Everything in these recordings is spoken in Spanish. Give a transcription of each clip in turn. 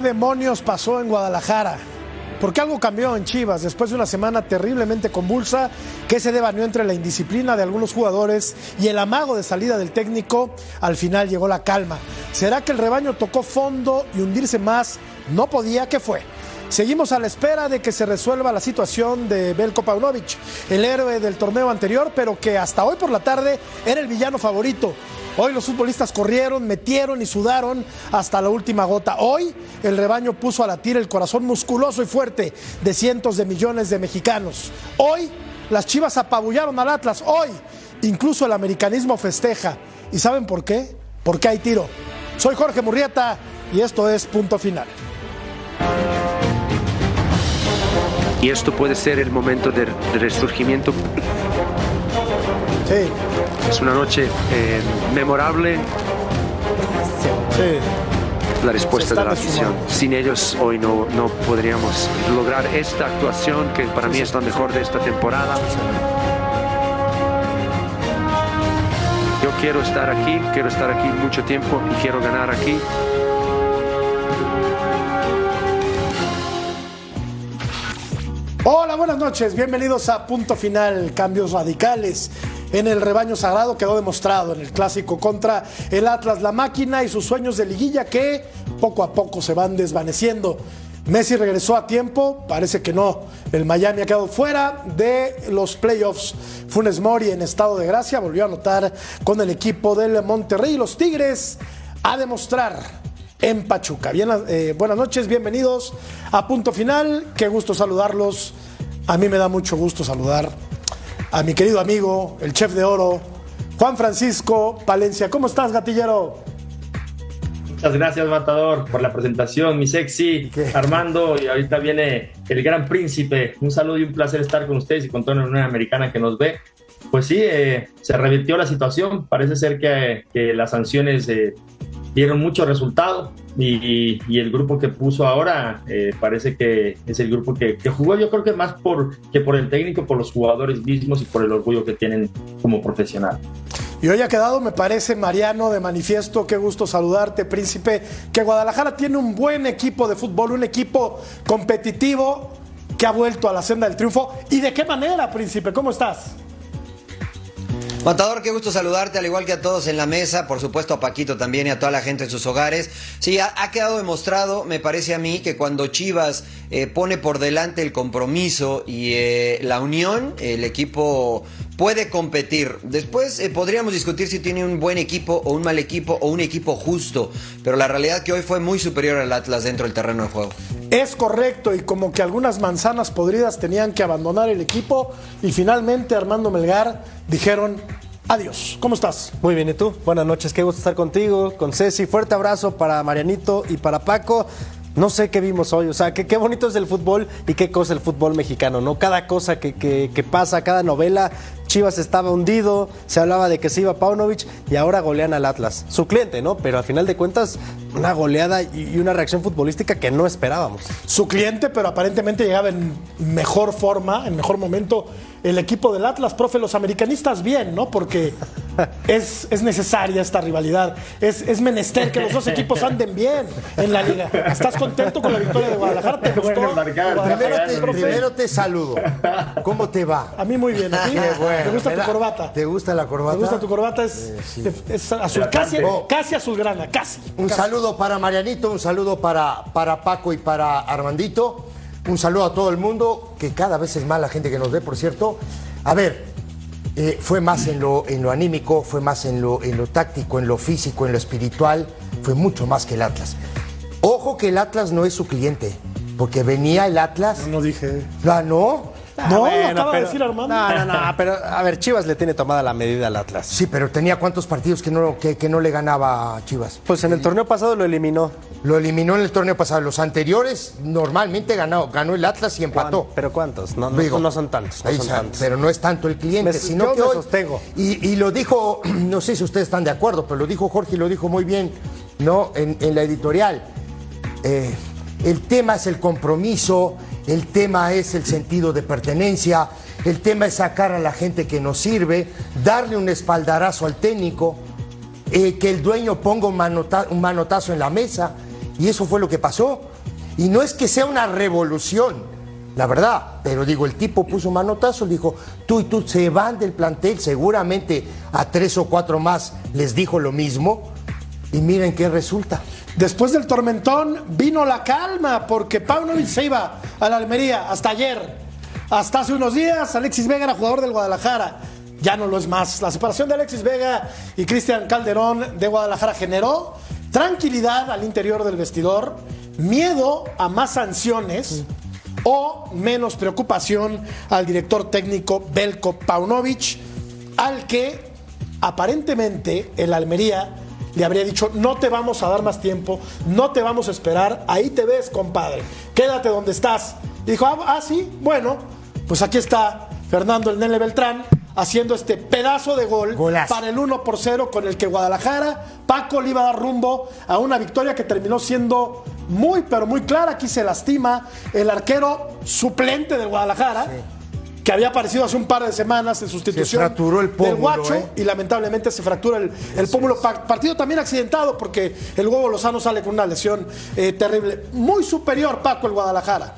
¿Qué demonios pasó en Guadalajara? Porque algo cambió en Chivas después de una semana terriblemente convulsa que se devanió entre la indisciplina de algunos jugadores y el amago de salida del técnico. Al final llegó la calma. ¿Será que el rebaño tocó fondo y hundirse más no podía? ¿Qué fue? Seguimos a la espera de que se resuelva la situación de Belko Paunovic, el héroe del torneo anterior, pero que hasta hoy por la tarde era el villano favorito. Hoy los futbolistas corrieron, metieron y sudaron hasta la última gota. Hoy el rebaño puso a latir el corazón musculoso y fuerte de cientos de millones de mexicanos. Hoy las chivas apabullaron al Atlas. Hoy incluso el americanismo festeja. ¿Y saben por qué? Porque hay tiro. Soy Jorge Murrieta y esto es Punto Final. Y esto puede ser el momento de, resurgimiento. Sí. Es una noche eh, memorable. Sí. La respuesta de la afición. Sin ellos hoy no, no podríamos lograr esta actuación que para mí es la mejor de esta temporada. Yo quiero estar aquí, quiero estar aquí mucho tiempo y quiero ganar aquí. Hola, buenas noches. Bienvenidos a Punto Final. Cambios radicales en el rebaño sagrado quedó demostrado en el clásico contra el Atlas, la máquina y sus sueños de liguilla que poco a poco se van desvaneciendo. Messi regresó a tiempo, parece que no. El Miami ha quedado fuera de los playoffs. Funes Mori en estado de gracia volvió a anotar con el equipo del Monterrey. Los Tigres a demostrar en Pachuca. Eh, buenas noches, bienvenidos a Punto Final. Qué gusto saludarlos. A mí me da mucho gusto saludar a mi querido amigo, el chef de oro, Juan Francisco Palencia. ¿Cómo estás, gatillero? Muchas gracias, Matador, por la presentación, mi sexy ¿Qué? Armando. Y ahorita viene el gran príncipe. Un saludo y un placer estar con ustedes y con toda la Unión Americana que nos ve. Pues sí, eh, se revirtió la situación. Parece ser que, que las sanciones eh, dieron mucho resultado y, el grupo que puso ahora eh, parece que es el grupo que, que jugó. Yo creo que más por, que por el técnico, por los jugadores mismos y por el orgullo que tienen como profesional. Y hoy ha quedado, me parece, Mariano de manifiesto. Qué gusto saludarte, príncipe. Que Guadalajara tiene un buen equipo de fútbol, un equipo competitivo que ha vuelto a la senda del triunfo. ¿Y de qué manera, príncipe? ¿Cómo estás? Matador, qué gusto saludarte, al igual que a todos en la mesa, por supuesto a Paquito también y a toda la gente en sus hogares. Sí, ha, ha quedado demostrado, me parece a mí, que cuando Chivas eh, pone por delante el compromiso y eh, la unión, el equipo puede competir. Después eh, podríamos discutir si tiene un buen equipo o un mal equipo o un equipo justo, pero la realidad que hoy fue muy superior al Atlas dentro del terreno de juego. Es correcto y como que algunas manzanas podridas tenían que abandonar el equipo y finalmente Armando Melgar dijeron adiós. ¿Cómo estás? Muy bien, ¿y tú? Buenas noches, qué gusto estar contigo, con Ceci. Fuerte abrazo para Marianito y para Paco. No sé qué vimos hoy, o sea, que qué bonito es el fútbol y qué cosa el fútbol mexicano, ¿no? Cada cosa que, que- que pasa, cada novela, Chivas estaba hundido, se hablaba de que se iba Paunovic y ahora golean al Atlas. Su cliente, ¿no? Pero al final de cuentas, una goleada y una reacción futbolística que no esperábamos. Su cliente, pero aparentemente llegaba en mejor forma, en mejor momento, el equipo del Atlas. Profe, los americanistas bien, ¿no? Porque es, es necesaria esta rivalidad. Es, es menester que los dos equipos anden bien en la liga. ¿Estás contento con la victoria de Guadalajara? ¿Te gustó? Bueno, marcar, Guadalajara, Primero te, primero te saludo. ¿Cómo te va? A mí muy bien. ¿A ti? Qué bueno. ¿Te gusta tu da- corbata? ¿Te gusta la corbata? ¿Te gusta tu corbata? Es, es azul, casi, Oh. casi azulgrana, casi. Un Casi. saludo para Marianito, un saludo para, para Paco y para Armandito. Un saludo a todo el mundo, que cada vez es más la gente que nos ve, por cierto. A ver, eh, fue más en lo, en lo anímico, fue más en lo, en lo táctico, en lo físico, en lo espiritual, fue mucho más que el Atlas. Ojo que el Atlas no es su cliente, porque venía el Atlas, No dije. ganó. No, Ah, lo acaba de decir Armando. No, no, no, pero a ver, Chivas le tiene tomada la medida al Atlas. Sí, pero tenía cuántos partidos que no, que, que no le ganaba a Chivas. Pues en el torneo pasado lo eliminó. Lo eliminó en el torneo pasado. Los anteriores normalmente ganó, ganó el Atlas y empató. ¿Pero cuántos? No, no, Digo, no son tantos. No ahí son tantos. Pero no es tanto el cliente, Me- sino yo que me hoy- sostengo. Y, y lo dijo, no sé si ustedes están de acuerdo, pero lo dijo Jorge y lo dijo muy bien, ¿no? En, en la editorial. Eh, el tema es el compromiso, el tema es el sentido de pertenencia, el tema es sacar a la gente que nos sirve, darle un espaldarazo al técnico, eh, que el dueño ponga un, manota- un manotazo en la mesa. Y eso fue lo que pasó. Y no es que sea una revolución, la verdad, pero digo, el tipo puso manotazo, dijo, tú y tú se van del plantel, seguramente a tres o cuatro más les dijo lo mismo, y miren qué resulta. Después del tormentón vino la calma porque Paunovic se iba a la Almería hasta ayer. Hasta hace unos días Alexis Vega era jugador del Guadalajara. Ya no lo es más. La separación de Alexis Vega y Cristian Calderón de Guadalajara generó tranquilidad al interior del vestidor, miedo a más sanciones o menos preocupación al director técnico Belko Paunovic, al que aparentemente el Almería le habría dicho, no te vamos a dar más tiempo, no te vamos a esperar, ahí te ves, compadre, quédate donde estás. Y dijo, ah, ah, sí, bueno, pues aquí está Fernando el Nene Beltrán haciendo este pedazo de gol Golazo. para el 1 por 0 con el que Guadalajara, Paco le iba a dar rumbo a una victoria que terminó siendo muy, pero muy clara. Aquí se lastima el arquero suplente del Guadalajara. Que había aparecido hace un par de semanas en sustitución fracturó el del Guacho ¿eh? y lamentablemente se fractura el, el pómulo. Pa- partido también accidentado porque el huevo Lozano sale con una lesión eh, terrible. Muy superior, Paco, el Guadalajara.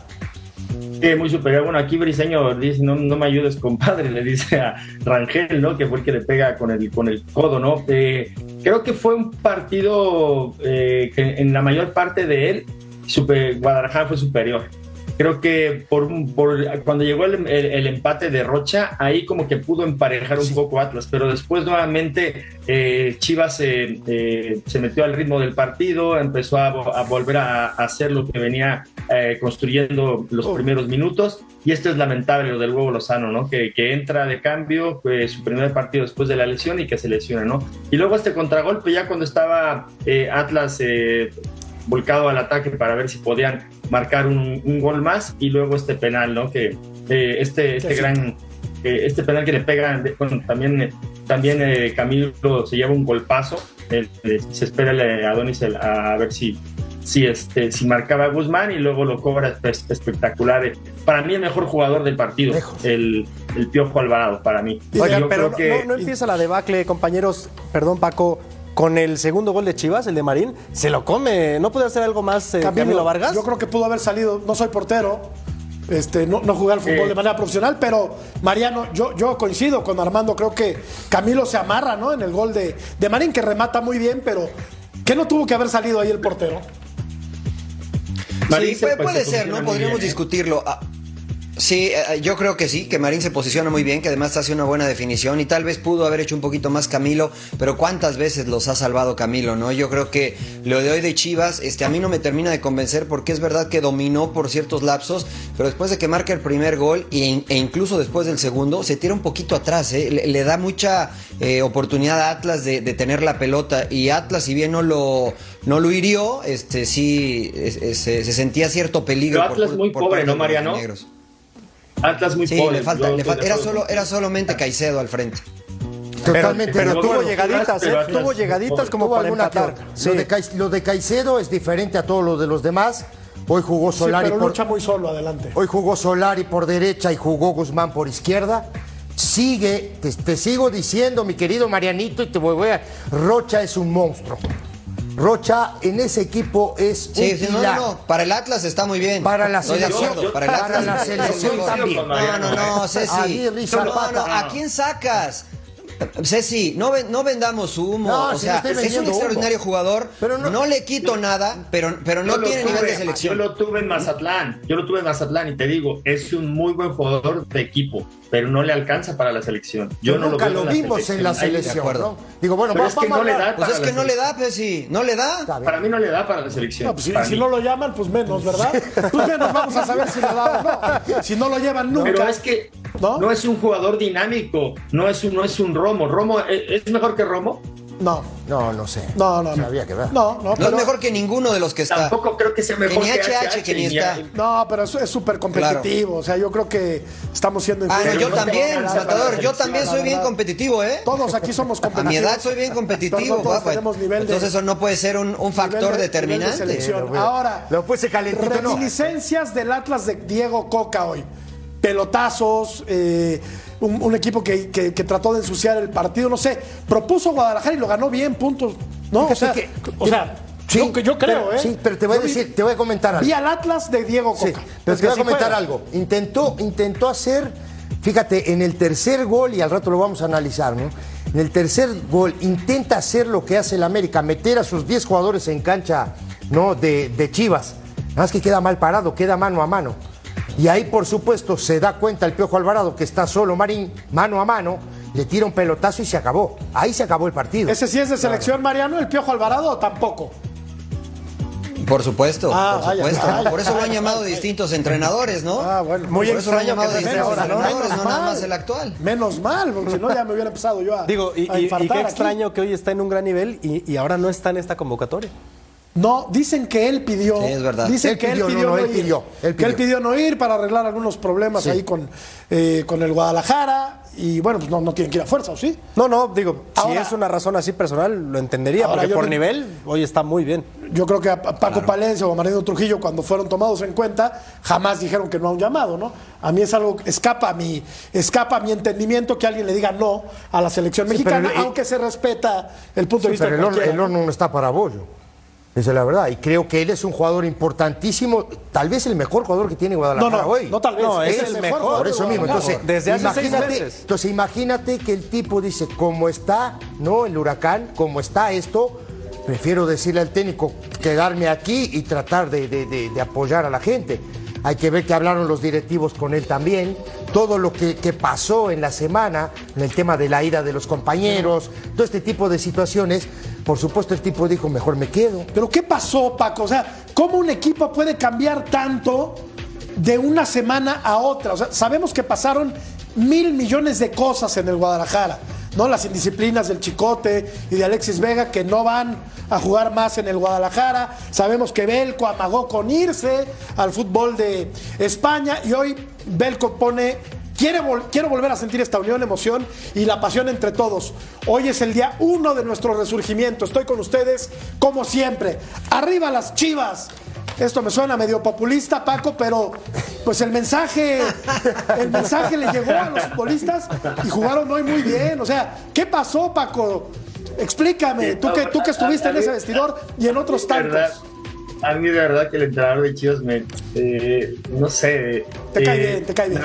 Sí, muy superior. Bueno, aquí Briseño dice, no, no me ayudes, compadre, le dice a Rangel, ¿no? Que fue el que le pega con el, con el codo, ¿no? Eh, creo que fue un partido eh, que en la mayor parte de él, super- Guadalajara fue superior. Creo que por, cuando llegó el, el- el empate de Rocha, ahí como que pudo emparejar un poco Atlas, pero después nuevamente eh, Chivas eh, eh, se metió al ritmo del partido, empezó a, vo- a volver a, a hacer lo que venía eh, construyendo los Oh. primeros minutos. Y esto es lamentable lo del huevo Lozano, ¿no? Que, que entra de cambio, pues, su primer partido después de la lesión y que se lesiona, ¿no? Y luego este contragolpe, ya cuando estaba Atlas volcado al ataque para ver si podían marcar un, un gol más, y luego este penal, ¿no? Que eh, este, este gran. eh, este penal que le pegan, bueno, también, también eh, Camilo se lleva un golpazo. eh, eh, se espera el, Adonis el- a ver si, si, este, si marcaba a Guzmán y luego lo cobra espe- espectacular. Eh, Para mí, el mejor jugador del partido, el, el Piojo Alvarado, para mí. Oigan, Yo pero creo que- no, no empieza la debacle, compañeros. Perdón, Paco. Con el segundo gol de Chivas, el de Marín, se lo come. ¿No puede hacer algo más eh, Camilo, Camilo Vargas? Yo creo que pudo haber salido, no soy portero, este, no, no jugué al fútbol Sí. de manera profesional, pero Mariano, yo, yo coincido con Armando, creo que Camilo se amarra ¿no? en el gol de, de Marín, que remata muy bien, pero que no tuvo que haber salido ahí el portero. Marín Sí, puede, puede se ser, ¿no? Podríamos bien, ¿eh? discutirlo. Sí, eh, yo creo que sí, que Marín se posiciona muy bien, que además hace una buena definición y tal vez pudo haber hecho un poquito más Camilo, pero cuántas veces los ha salvado Camilo, ¿no? Yo creo que lo de hoy de Chivas, este, a mí no me termina de convencer porque es verdad que dominó por ciertos lapsos, pero después de que marca el primer gol y- e, incluso después del segundo, se tira un poquito atrás, ¿eh? le, le da mucha eh, oportunidad a Atlas de, de tener la pelota y Atlas, si bien no lo, no lo hirió, este, sí es- es- se, se sentía cierto peligro. Pero Atlas por- muy por pobre, ¿no, Mariano? negros. Atlas muy Sí, pobre. le falta, le era solo, era solamente Caicedo al frente. Totalmente. Pero Pero tuvo bueno, llegaditas, pero ¿eh? Tuvo llegaditas como Tuvo para empatar. Sí. Lo, de Cai- lo de Caicedo es diferente a todos los de los demás. Hoy jugó Sí, Solari pero por, lucha muy solo adelante. hoy jugó Solari por derecha y jugó Guzmán por izquierda. Sigue, te, te sigo diciendo, mi querido Marianito, y te voy a. Rocha es un monstruo. Rocha en ese equipo es Sí, un sí, no, no, no, para el Atlas está muy bien. Para la selección. Yo- para el Atlas para la selección también. No, no, no, Ceci. Aguirre y No, no, Zapata. ¿a quién sacas? Ceci, no, no vendamos humo. No, o si sea, es un vendiendo humo. extraordinario jugador. Pero no, no- le quito nada, pero, pero no tiene nivel de selección. Yo lo tuve en Mazatlán. Yo lo tuve en Mazatlán y te digo, es un muy buen jugador de equipo, pero no le alcanza para la selección. Yo no nunca lo, lo, en vimos en la selección. Digo, bueno, Pero va- es que vamos no a le da. Pues es que no le da. Ceci, no le da. Para mí no le da para la selección. No, pues si, Para si mí. no lo llaman, pues menos, ¿verdad? Pues menos vamos a saber si lo da o no. Si no lo llevan nunca. Pero es que ¿No? Es un jugador dinámico, no es un, no es un Romo. Romo ¿es, mejor que Romo. No, No, no sé. no, no. no. Había que ver. No, no, No es mejor que ninguno de los que está. Tampoco creo que sea mejor ni que HH, que ni ni- está. no, pero eso es súper competitivo. O sea, yo creo que estamos siendo Ah, no, yo no también, la yo también soy bien competitivo, ¿eh? Todos aquí somos A competitivos. mi edad soy bien competitivo, todos tenemos nivel de- Entonces eso no puede ser un, un nivel factor de- nivel de determinante. selección. Pero, Ahora, Lo puse calentito, reminiscencias del Atlas de Diego Coca hoy. Pelotazos, eh, un, un equipo que, que- que trató de ensuciar el partido, no sé. Propuso Guadalajara y lo ganó bien, puntos. No, o sea, que- o sea, Yo- yo creo, pero- ¿eh? Sí, pero te voy a Yo vi- decir, te voy a comentar algo. Vi al Atlas de Diego Sí, Coca. pero Es te voy a sí comentar algo. Intentó, intentó hacer, fíjate, en el tercer gol, y al rato lo vamos a analizar, ¿no? En el tercer gol intenta hacer lo que hace el América, meter a sus 10 jugadores en cancha, ¿no? De, de Chivas. Nada más que queda mal parado, queda mano a mano. Y ahí, por supuesto, se da cuenta el Piojo Alvarado que está solo Marín, mano a mano, le tira un pelotazo y se acabó. Ahí se acabó el partido. ¿Ese sí es de selección, Mariano, el Piojo Alvarado o tampoco? Por supuesto, Ah, por supuesto. vaya. Por eso lo han llamado distintos entrenadores, ¿no? Ah, bueno. Muy por eso lo han extraño llamado distintos entrenadores, Menos no nada mal. más el actual. Menos mal, porque si no ya me hubiera empezado yo a, Digo, y, a y- y infartar qué aquí. extraño que hoy está en un gran nivel y, y ahora no está en esta convocatoria. No, dicen que él pidió. Sí, es verdad. Dicen Él que pidió, él no, pidió no, no, él ir. pidió, él Que él pidió. no ir para arreglar algunos problemas Sí. ahí con, eh, con el Guadalajara. Y bueno, pues no, no tienen que ir a fuerza, ¿o sí? No, no, digo, Ahora- si es una razón así personal, lo entendería, Ahora, porque por no- nivel hoy está muy bien. Yo creo que a Paco Palencia o a Mariano Trujillo, cuando fueron tomados en cuenta, jamás dijeron que no a un llamado, ¿no? A mí es algo que escapa a mi, escapa a mi entendimiento que alguien le diga no a la selección Sí, mexicana, pero aunque se respeta el punto de vista pero el horno no está para bollo. Esa es la verdad. Y creo que él es un jugador importantísimo, tal vez el mejor jugador que tiene Guadalajara No, no, hoy. no tal vez, No, es, es el mejor. Por eso mismo, entonces, Desde hace seis imagínate, meses. entonces imagínate que el tipo dice, como está, ¿no? El huracán, como está esto, prefiero decirle al técnico, quedarme aquí y tratar de, de- de- de apoyar a la gente. Hay que ver que hablaron los directivos con él también, todo lo que, pasó en la semana, en el tema de la ira de los compañeros, todo este tipo de situaciones. Por supuesto, el tipo dijo, mejor me quedo. Pero ¿qué pasó, Paco? O sea, ¿cómo un equipo puede cambiar tanto de una semana a otra? O sea, sabemos que pasaron mil millones de cosas en el Guadalajara, ¿no? Las indisciplinas del Chicote y de Alexis Vega que no van a jugar más en el Guadalajara. Sabemos que Belco amagó con irse al fútbol de España y hoy Belco pone vol- quiero volver a sentir esta unión, emoción y la pasión entre todos. Hoy es el día uno de nuestro resurgimiento. Estoy con ustedes como siempre. Arriba las chivas. Esto me suena medio populista, Paco, pero pues el mensaje, el mensaje le llegó a los futbolistas y jugaron hoy muy bien. O sea, ¿qué pasó, Paco? Explícame, tú que, tú que estuviste en ese vestidor y en otros tantos. A mí de verdad que el entrenador de Chivas me, eh, no sé. Te cae eh, bien, te cae bien.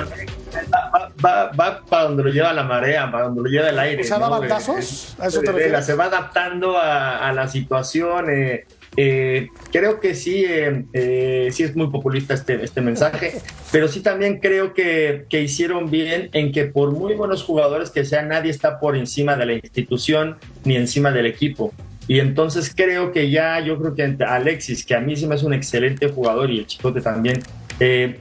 Va, va, va para donde lo lleva la marea, para donde lo lleva el aire. O sea, ¿da ¿no? Eh, ¿A eso te refieres? Se va adaptando a, a la situación. eh, eh, creo que sí, eh, eh, sí es muy populista este, este mensaje, pero sí también creo que, que hicieron bien en que por muy buenos jugadores que sean, nadie está por encima de la institución ni encima del equipo. Y entonces creo que ya, yo creo que Alexis, que a mí se me hace un excelente jugador y el Chicote también, eh,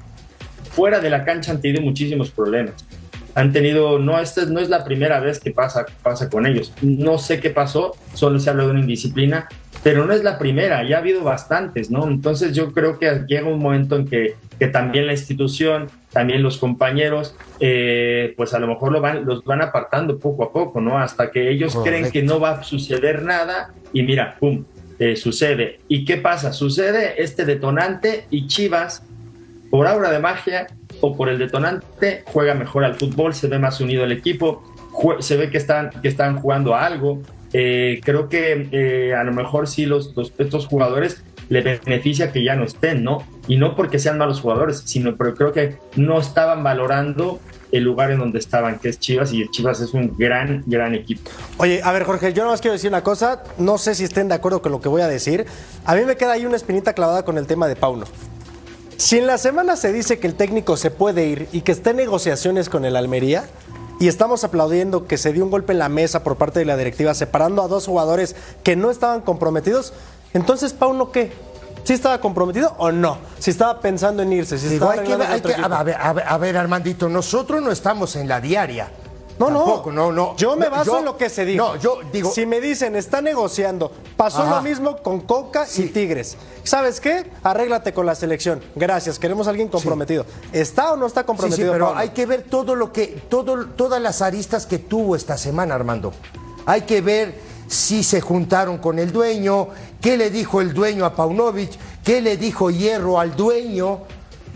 fuera de la cancha han tenido muchísimos problemas. Han tenido, no, esta no es la primera vez que pasa, pasa con ellos. No sé qué pasó, solo se habla de una indisciplina, pero no es la primera, ya ha habido bastantes, ¿no? Entonces yo creo que llega un momento en que, que también la institución, también los compañeros, eh, pues a lo mejor lo van, los van apartando poco a poco, ¿no? Hasta que ellos creen que no va a suceder nada y mira, ¡pum! eh, sucede. ¿Y qué pasa? Sucede este detonante y Chivas por aura de magia o por el detonante, juega mejor al fútbol, se ve más unido el equipo, se ve que están, que están jugando a algo. Eh, creo que eh, a lo mejor sí los, estos jugadores le beneficia que ya no estén, ¿no? Y no porque sean malos jugadores, sino pero creo que no estaban valorando el lugar en donde estaban, que es Chivas, y Chivas es un gran, gran equipo. Oye, a ver, Jorge, yo nada más quiero decir una cosa. No sé si estén de acuerdo con lo que voy a decir. A mí me queda ahí una espinita clavada con el tema de Pauno. Si en la semana se dice que el técnico se puede ir y que está en negociaciones con el Almería, y estamos aplaudiendo que se dio un golpe en la mesa por parte de la directiva separando a dos jugadores que no estaban comprometidos, entonces Pauno qué? ¿Sí estaba comprometido o no? Si estaba pensando en irse, si Digo, estaba hay que, hay que- a, ver, a ver, a ver, Armandito, nosotros no estamos en la diaria. No, no. Tampoco, no, no. Yo me baso yo- en lo que se dijo. No, yo digo. Si me dicen, está negociando, pasó Ajá. lo mismo con Coca y. Tigres. ¿Sabes qué? Arréglate con la selección. Gracias, queremos a alguien comprometido. ¿Está o no está sí, comprometido? pero Pablo? hay que ver todo lo que, todo, todas las aristas que tuvo esta semana, Armando. Hay que ver si se juntaron con el dueño, qué le dijo el dueño a Paunovic, qué le dijo Hierro al dueño,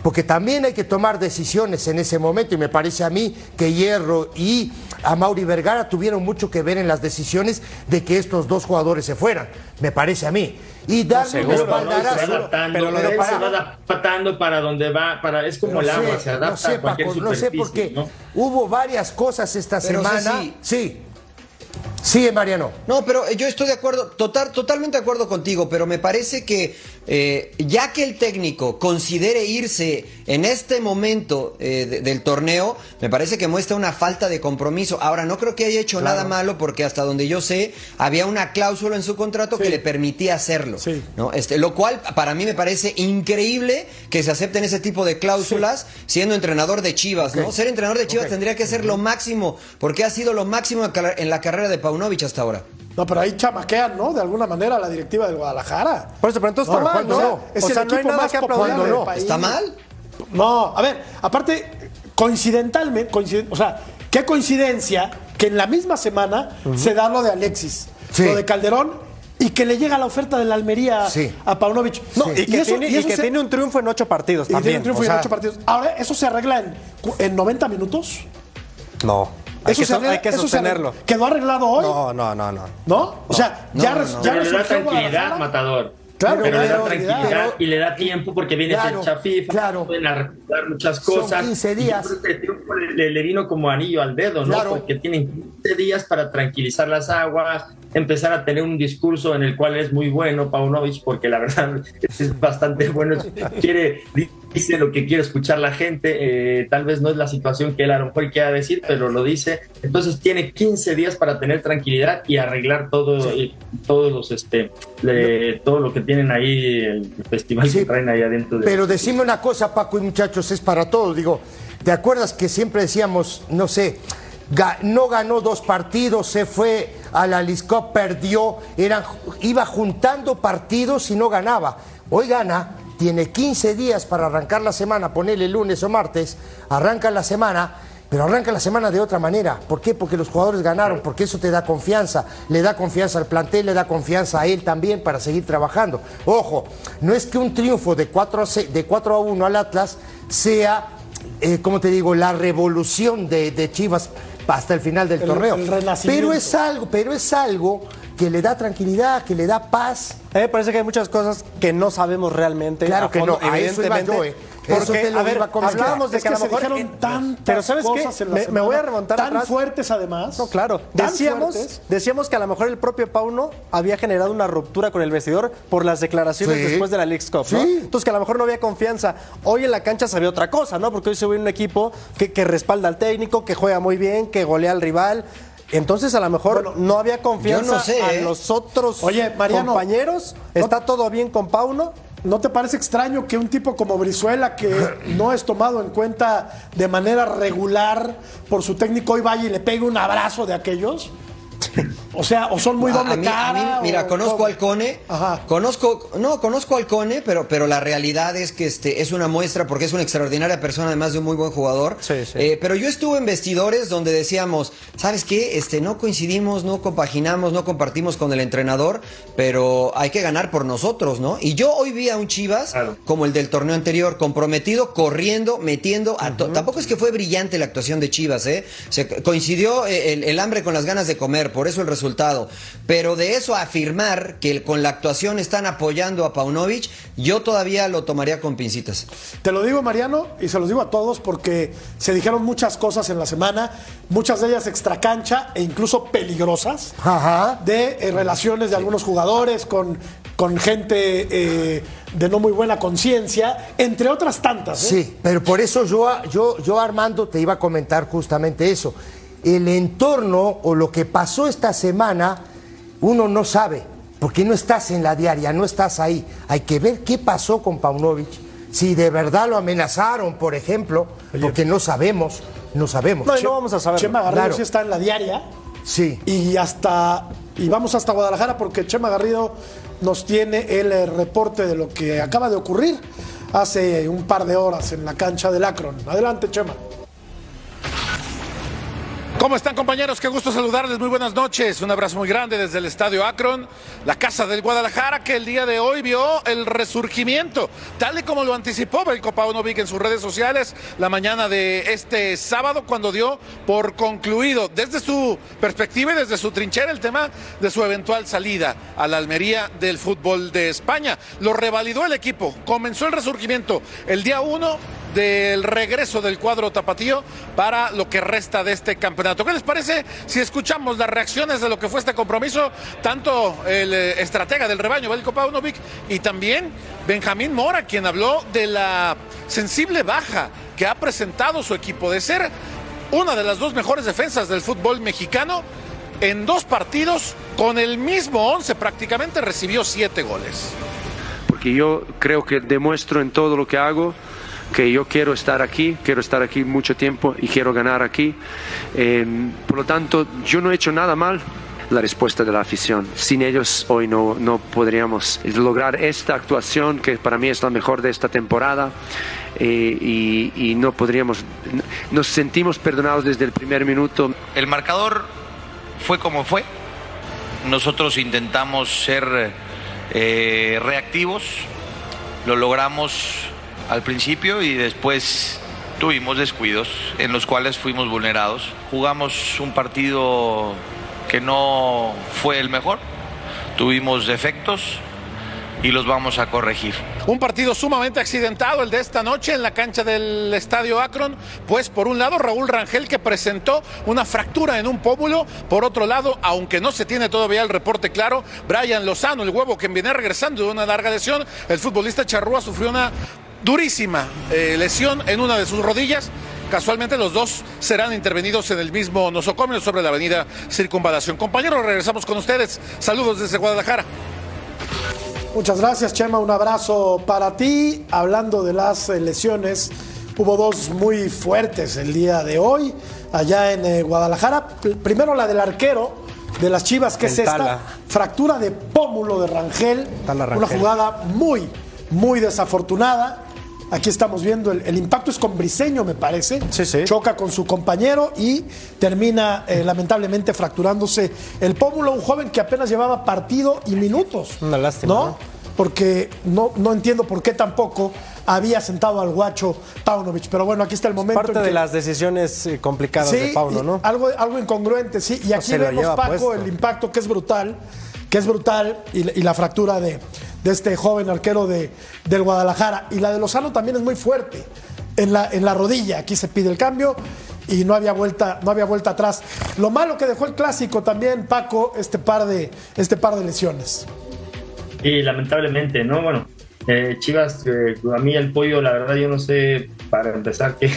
porque también hay que tomar decisiones en ese momento y me parece a mí que Hierro y a Mauri Vergara tuvieron mucho que ver en las decisiones de que estos dos jugadores se fueran, me parece a mí. Y darle un espaldarazo. pero- pero para- se va adaptando para donde va, para, es como el agua, sé, se adapta no sé, a cualquier Paco, no sé porque ¿no? hubo varias cosas esta Pero, semana. Ceci- Sí. Sigue, Mariano. No, pero yo estoy de acuerdo, total, totalmente de acuerdo contigo, pero me parece que eh, ya que el técnico considere irse en este momento eh, de- del torneo, me parece que muestra una falta de compromiso. Ahora, no creo que haya hecho nada malo porque hasta donde yo sé, había una cláusula en su contrato que le permitía hacerlo. Sí. ¿no? Este, lo cual para mí me parece increíble que se acepten ese tipo de cláusulas siendo entrenador de Chivas. ¿no? Ser entrenador de Chivas tendría que ser lo máximo, porque ha sido lo máximo en la carrera de Paunovic hasta ahora. No, pero ahí chamaquean, ¿no? De alguna manera la directiva del Guadalajara. Por eso, pero entonces No, está mal, ¿cuándo ¿no? no? Es o el sea, no hay equipo nada más que popular del no. país. ¿Está mal? No, a ver, aparte, coincidentalmente, coinciden- o sea, qué coincidencia que en la misma semana se da lo de Alexis, Sí. lo de Calderón y que le llega la oferta de la Almería Sí. a Paunovic. No, Y que, tiene, y eso que se- tiene un triunfo en ocho partidos y también. tiene un triunfo o en sea, ocho partidos. Ahora, ¿eso se arregla en, en 90 minutos? No. Hay Eso que, se so- arregla- hay que se sostenerlo. ¿Quedó arreglado hoy? No, no, no, no. ¿No? O sea, ya, res- ya Pero le da resolvió tranquilidad. Matador. Claro, pero le da tranquilidad pero- y le da tiempo porque viene Claro, fecha FIFA, claro. pueden arreglar muchas Son cosas. 15 Y yo días. le vino como anillo al dedo, ¿no? Claro. Porque tienen 15 días para tranquilizar las aguas, empezar a tener un discurso en el cual es muy bueno Paunovic, porque la verdad es bastante bueno, quiere, dice lo que quiere escuchar la gente, eh, tal vez no es la situación que él a lo mejor quiera decir, pero lo dice, entonces tiene 15 días para tener tranquilidad y arreglar todo, y todos los, este, le- todo lo que tienen ahí, el festival Sí, que traen ahí adentro. De, Pero decime una cosa, Paco y muchachos, es para todos. Digo, ¿te acuerdas que siempre decíamos, no sé, no ganó dos partidos, se fue a la Liscop, perdió, eran, iba juntando partidos y no ganaba? Hoy gana, tiene 15 días para arrancar la semana, ponerle lunes o martes, arranca la semana. Pero arranca la semana de otra manera. ¿Por qué? Porque los jugadores ganaron, porque eso te da confianza. Le da confianza al plantel, le da confianza a él también para seguir trabajando. Ojo, no es que un triunfo de 4 a, 6 de 4 a 1 al Atlas sea, eh, como te digo, la revolución de, de Chivas hasta el final del El- torneo. el pero es algo, pero es algo que le da tranquilidad, que le da paz. A mí me parece que hay muchas cosas que no sabemos realmente. Claro a que fondo, no, a eso iba evidentemente. yo, eh. Eso Porque, te lo a ver, iba a comentar. hablábamos de Es que, que a lo se mejor. dijeron eh, tantas pero ¿sabes qué? cosas en la Me, me voy a remontar tan atrás. fuertes además. No, claro. Decíamos, fuertes. decíamos que a lo mejor el propio Pauno había generado una ruptura con el vestidor por las declaraciones Sí. después de la League's Cup, ¿no? Sí. Entonces que a lo mejor no había confianza. Hoy en la cancha se ve otra cosa, ¿no? Porque hoy se ve un equipo que, que respalda al técnico, que juega muy bien, que golea al rival. Entonces a lo mejor no había confianza no sé, a ¿eh? los otros Oye, Mariano, compañeros. ¿Está todo bien con Pauno? ¿No te parece extraño que un tipo como Brizuela, que no es tomado en cuenta de manera regular por su técnico, hoy vaya y le pegue un abrazo de aquellos? O sea, o son muy doble a mí- a cara. mí, mira, o conozco cómo? al Cone, Ajá. conozco, no, conozco al Cone, pero, pero la realidad es que este es una muestra porque es una extraordinaria persona, además de un muy buen jugador. Sí, sí. Eh, pero yo estuve en vestidores donde decíamos, ¿sabes qué? Este, no coincidimos, no compaginamos, no compartimos con el entrenador, pero hay que ganar por nosotros, ¿no? Y yo hoy vi a un Chivas Claro. como el del torneo anterior, comprometido, corriendo, metiendo. a Tampoco es que fue brillante la actuación de Chivas, ¿eh? Se coincidió eh, el, el hambre con las ganas de comer, por eso el resultado. Pero de eso a afirmar que con la actuación están apoyando a Paunovic, yo todavía lo tomaría con pincitas. Te lo digo, Mariano, y se los digo a todos porque se dijeron muchas cosas en la semana, muchas de ellas extracancha e incluso peligrosas, Ajá. de eh, relaciones de algunos jugadores con, con gente eh, de no muy buena conciencia, entre otras tantas. ¿eh? Sí, pero por eso yo, yo, yo, Armando, te iba a comentar justamente eso. El entorno o lo que pasó esta semana, uno no sabe, porque no estás en la diaria, no estás ahí. Hay que ver qué pasó con Paunovic. Si de verdad lo amenazaron, por ejemplo, porque no sabemos, no sabemos. No, y no vamos a saber. Chema Garrido Claro. sí está en la diaria Sí. y hasta y vamos hasta Guadalajara porque Chema Garrido nos tiene el eh, reporte de lo que acaba de ocurrir hace un par de horas en la cancha del Akron. Adelante, Chema. ¿Cómo están compañeros? Qué gusto saludarles, muy buenas noches. Un abrazo muy grande desde el Estadio Akron, la casa del Guadalajara, que el día de hoy vio el resurgimiento, tal y como lo anticipó Belko Paunovic en sus redes sociales la mañana de este sábado, cuando dio por concluido desde su perspectiva y desde su trinchera el tema de su eventual salida a la Almería del fútbol de España. Lo revalidó el equipo, comenzó el resurgimiento el día uno del regreso del cuadro tapatío para lo que resta de este campeonato. ¿Qué les parece si escuchamos las reacciones de lo que fue este compromiso? Tanto el eh, estratega del rebaño, Belko Paunovic, y también Benjamín Mora, quien habló de la sensible baja que ha presentado su equipo de ser una de las dos mejores defensas del fútbol mexicano. En dos partidos, con el mismo once prácticamente, recibió siete goles. Porque yo creo que demuestro en todo lo que hago que yo quiero estar aquí, quiero estar aquí mucho tiempo y quiero ganar aquí. Eh, por lo tanto, yo no he hecho nada mal. La respuesta de la afición. Sin ellos hoy no, no podríamos lograr esta actuación que para mí es la mejor de esta temporada eh, y, y no podríamos, nos sentimos perdonados desde el primer minuto. El marcador fue como fue. Nosotros intentamos ser eh, reactivos, lo logramos al principio y después tuvimos descuidos en los cuales fuimos vulnerados. Jugamos un partido que no fue el mejor, tuvimos defectos y los vamos a corregir. Un partido sumamente accidentado el de esta noche en la cancha del Estadio Akron, pues por un lado Raúl Rangel que presentó una fractura en un pómulo, por otro lado, aunque no se tiene todavía el reporte claro, Brian Lozano, el huevo que viene regresando de una larga lesión, el futbolista Charrúa sufrió una durísima eh, lesión en una de sus rodillas. Casualmente los dos serán intervenidos en el mismo nosocomio sobre la avenida Circunvalación. Compañeros, regresamos con ustedes. Saludos desde Guadalajara. Muchas gracias, Chema. Un abrazo para ti. Hablando de las eh, lesiones, hubo dos muy fuertes el día de hoy allá en eh, Guadalajara. P- Primero la del arquero de las Chivas, que El es esta Tala. fractura de pómulo de Rangel. Tala Una jugada muy, muy desafortunada. Aquí estamos viendo el, el impacto es con Briseño, me parece. Sí, sí. Choca con su compañero y termina eh, lamentablemente fracturándose el pómulo. Un joven que apenas llevaba partido y minutos. Una lástima, ¿No? ¿no? Porque no, no entiendo por qué tampoco había sentado al guacho Paunovic. Pero bueno, aquí está el momento. Parte en de las decisiones eh, complicadas Sí, de Pauno, ¿no? Algo, algo incongruente, sí. Y aquí vemos, Paco, puesto. el impacto que es brutal, que es brutal, y la fractura de, de este joven arquero de, del Guadalajara. Y la de Lozano también es muy fuerte. En la, en la rodilla, aquí se pide el cambio y no había vuelta, no había vuelta atrás. Lo malo que dejó el clásico también, Paco, este par de, este par de lesiones. Y lamentablemente, ¿no? Bueno, eh, Chivas, eh, a mí el pollo, la verdad, yo no sé para empezar que,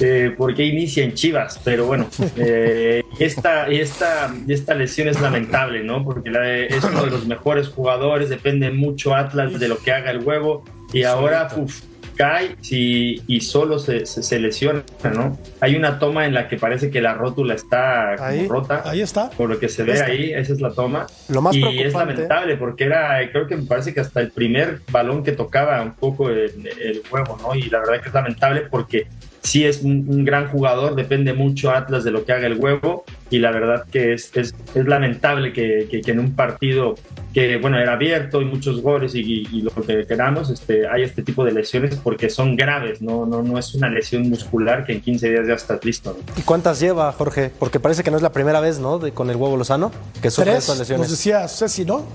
eh, por qué inicia en Chivas, pero bueno, eh, esta, esta, esta lesión es lamentable, ¿no? Porque la de- es uno de los mejores jugadores, depende mucho Atlas de lo que haga el huevo, y ahora uf, cae si- y solo se, se, se lesiona, ¿no? Hay una toma en la que parece que la rótula está como Ahí, rota. ahí está. Por lo que se ve Esta. ahí, esa es la toma. Lo más y es preocupante- lamentable porque era, creo que me parece que hasta el primer balón que tocaba un poco el, el juego, ¿no? Y la verdad que es lamentable porque sí es un, un gran jugador, depende mucho Atlas de lo que haga el huevo y la verdad que es, es, es lamentable que, que- que en un partido que, bueno, era abierto y muchos goles y, y- y lo que queramos, este, hay este tipo de lesiones porque son graves, ¿no? No, no es una lesión muscular que en 15 días ya estás listo, ¿no? ¿Y cuántas lleva, Jorge? Porque parece que no es la primera vez, ¿no? De- con el huevo Lozano, que sufre Tres, estas nos lesiones. decía Ceci, ¿no?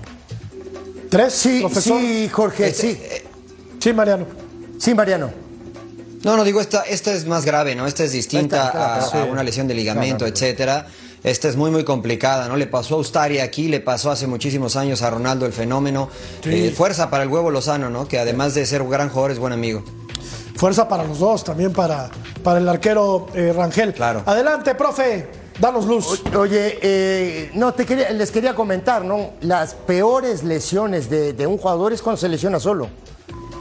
Tres, Sí, profesor. sí, Jorge, Este, sí. Sí, Mariano. Sí, Mariano. No, no, digo, esta, esta es más grave, ¿no? Esta es distinta Esta, a, sí. a una lesión de ligamento, etcétera. Esta es muy, muy complicada, ¿no? Le pasó a Ustari aquí, le pasó hace muchísimos años a Ronaldo el fenómeno. Sí. Eh, fuerza para el huevo Lozano, ¿no? Que además de ser un gran jugador es buen amigo. Fuerza para los dos, también para, para el arquero eh, Rangel. Claro. Adelante, profe, danos luz. Oye, eh, no, te quería, les quería comentar, ¿no? Las peores lesiones de, de un jugador es cuando se lesiona solo.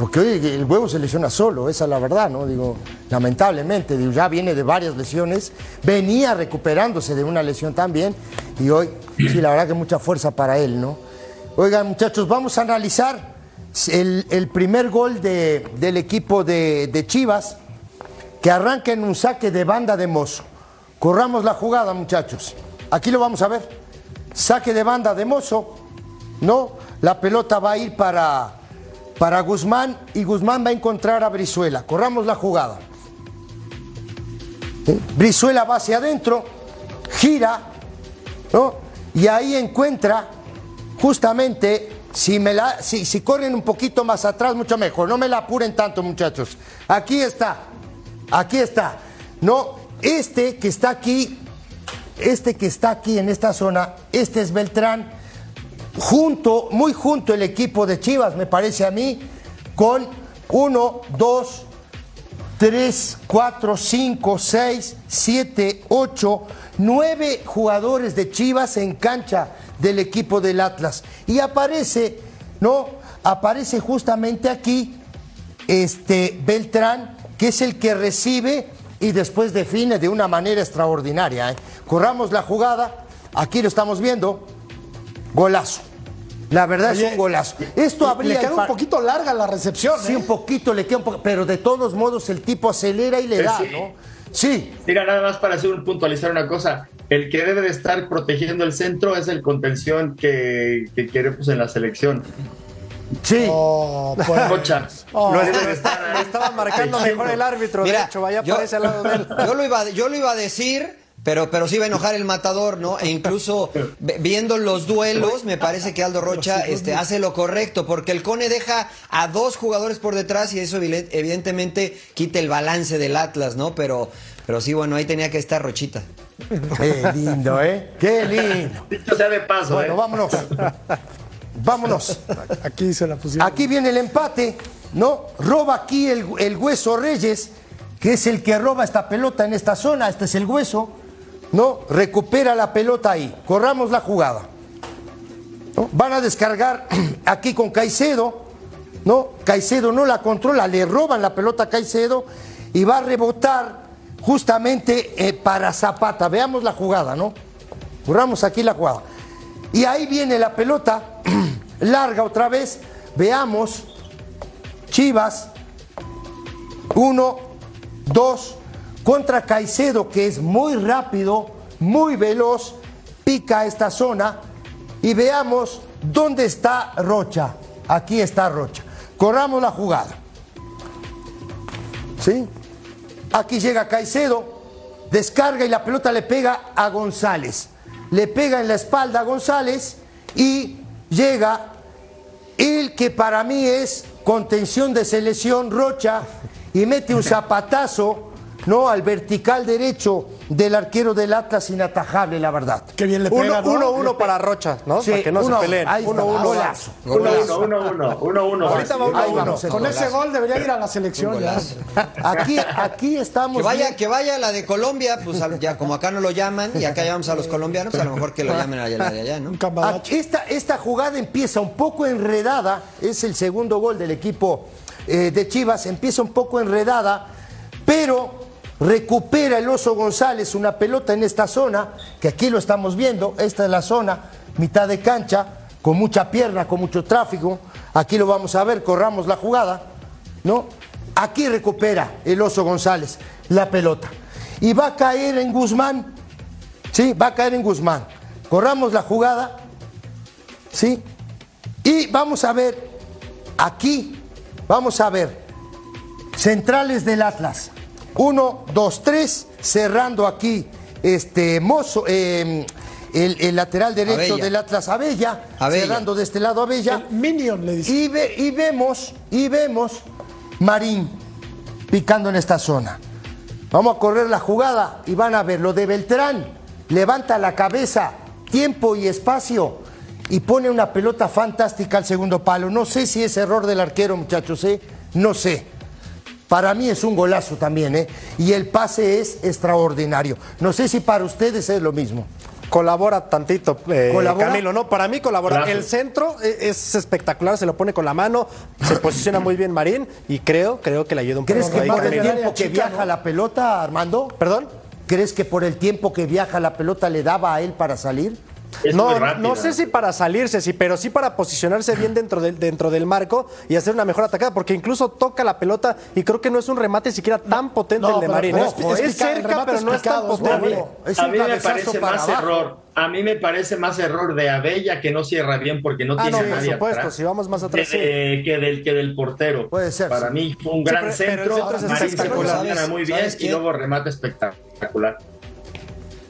Porque hoy el huevo se lesiona solo, esa es la verdad, ¿no? Digo, lamentablemente, digo, ya viene de varias lesiones, venía recuperándose de una lesión también, y hoy, sí, la verdad que mucha fuerza para él, ¿no? Oigan, muchachos, vamos a analizar el, primer gol de- del equipo de, de Chivas, que arranca en un saque de banda de Mozo Corramos la jugada, muchachos. Aquí lo vamos a ver. Saque de banda de Mozo. No, la pelota va a ir para, para Guzmán y Guzmán va a encontrar a Brizuela. Corramos la jugada. Brizuela va hacia adentro, gira, ¿no? Y ahí encuentra justamente, si, me la, si corren un poquito más atrás, mucho mejor. No me la apuren tanto, muchachos. Aquí está, aquí está. No, este que está aquí, este que está aquí en esta zona, este es Beltrán, junto, muy junto el equipo de Chivas, me parece a mí, con uno, dos, tres, cuatro, cinco, seis, siete, ocho, nueve jugadores de Chivas en cancha del equipo del Atlas. Y aparece, ¿no? Aparece justamente aquí este Beltrán, que es el que recibe y después define de una manera extraordinaria. ¿eh? Corramos la jugada, aquí lo estamos viendo, golazo. La verdad Oye, es un golazo. Esto habría Le queda un poquito larga la recepción. Sí, ¿eh? un poquito le queda un poco, pero de todos modos el tipo acelera y le Pues da, sí. ¿no? Sí, Mira, nada más para hacer un puntualizar una cosa. El que debe de estar protegiendo el centro es el contención que, que queremos en la selección. sí. Oh, pues. Rocha. Oh. No debe de estar Le ahí. estaba marcando mejor el árbitro, Mira, de hecho, vaya yo- por ese lado de él. Yo lo iba, yo lo iba a decir, pero, pero sí iba a enojar el matador, ¿no? E incluso viendo los duelos, me parece que Aldo Rocha este, hace lo correcto, porque el Cone deja a dos jugadores por detrás y eso evidentemente quita el balance del Atlas, ¿no? Pero, pero sí, bueno, ahí tenía que estar Rochita. Qué lindo, ¿eh? Qué lindo. Dicho sea de paso, Bueno, ¿eh? vámonos. Vámonos. Aquí se la pusieron. Aquí viene el empate, ¿no? Roba aquí el, el hueso Reyes, que es el que roba esta pelota en esta zona. Este es el hueso, ¿no? Recupera la pelota ahí. Corramos la jugada. Van a descargar aquí con Caicedo, ¿no? Caicedo no la controla, le roban la pelota a Caicedo y va a rebotar justamente eh, para Zapata. Veamos la jugada, ¿no? Corramos aquí la jugada. Y ahí viene la pelota larga otra vez. Veamos. Chivas. Uno, dos. Contra Caicedo, que es muy rápido, muy veloz. Pica esta zona. Y veamos dónde está Rocha. Aquí está Rocha. Corramos la jugada. ¿Sí? Aquí llega Caicedo, descarga y la pelota le pega a González. Le pega en la espalda a González y llega el que para mí es contención de selección Rocha y mete un zapatazo no al vertical derecho del arquero del Atlas inatajable, la verdad. Qué bien le Uno, pega, ¿no? uno, uno para Rocha, ¿no? Sí, para que no uno, se peleen. ahí está, uno, uno. golazo. Uno, uno, uno, uno, uno, uno. Ahorita va uno, Ahí uno. vamos, Con ese gol debería ir a la selección ya. Aquí, aquí estamos. Que vaya, bien. que vaya la de Colombia, pues ya como acá no lo llaman y acá llamamos a los colombianos, pues a lo mejor que lo llamen a la de allá, ¿no? Cambalache. Esta, esta jugada empieza un poco enredada, es el segundo gol del equipo eh, de Chivas, empieza un poco enredada, pero recupera el Oso González una pelota en esta zona, que aquí lo estamos viendo, esta es la zona, mitad de cancha, con mucha pierna, con mucho tráfico, aquí lo vamos a ver, corramos la jugada, ¿no? Aquí recupera el Oso González la pelota y va a caer en Guzmán, sí, va a caer en Guzmán, corramos la jugada, ¿sí? Y vamos a ver, aquí, vamos a ver, centrales del Atlas. Uno, dos, tres, cerrando aquí este Mozo, eh, el, el lateral derecho Abella. del Atlas Abella, Abella. cerrando de este lado Abella. El Minion le dice. Y, ve- y vemos, y vemos Marín picando en esta zona. Vamos a correr la jugada y van a ver lo de Beltrán. Levanta la cabeza, tiempo y espacio y pone una pelota fantástica al segundo palo. No sé si es error del arquero, muchachos, ¿eh? No sé. Para mí es un golazo también, ¿eh? Y el pase es extraordinario. No sé si para ustedes es lo mismo. Colabora tantito, eh, ¿Colabora? Camilo, ¿no? Para mí colabora. Gracias. El centro eh, es espectacular, se lo pone con la mano, se posiciona muy bien Marín y creo, creo que le ayuda un ¿Crees poco que ahí por el tiempo que viaja ¿no? la pelota, Armando? ¿Perdón? ¿Crees que por el tiempo que viaja la pelota le daba a él para salir? Es no, rápida. no sé si para salirse, sí, pero sí para posicionarse bien dentro del, dentro del marco y hacer una mejor atacada, porque incluso toca la pelota y creo que no es un remate siquiera tan potente no, el de Marín. es- es, es cerca, pero no es tan picado, es potente. a mí me parece más abajo. error. A mí me parece más error de Abella que no cierra bien porque no Ah, tiene no, a por nadie supuesto, atrás. si vamos más atrás, sí. Eh, que del que del portero. Puede ser, Para sí. mí fue un Sí, gran pero- pero el centro. centro es Marín se muy bien ¿Sabes y luego remate espectacular.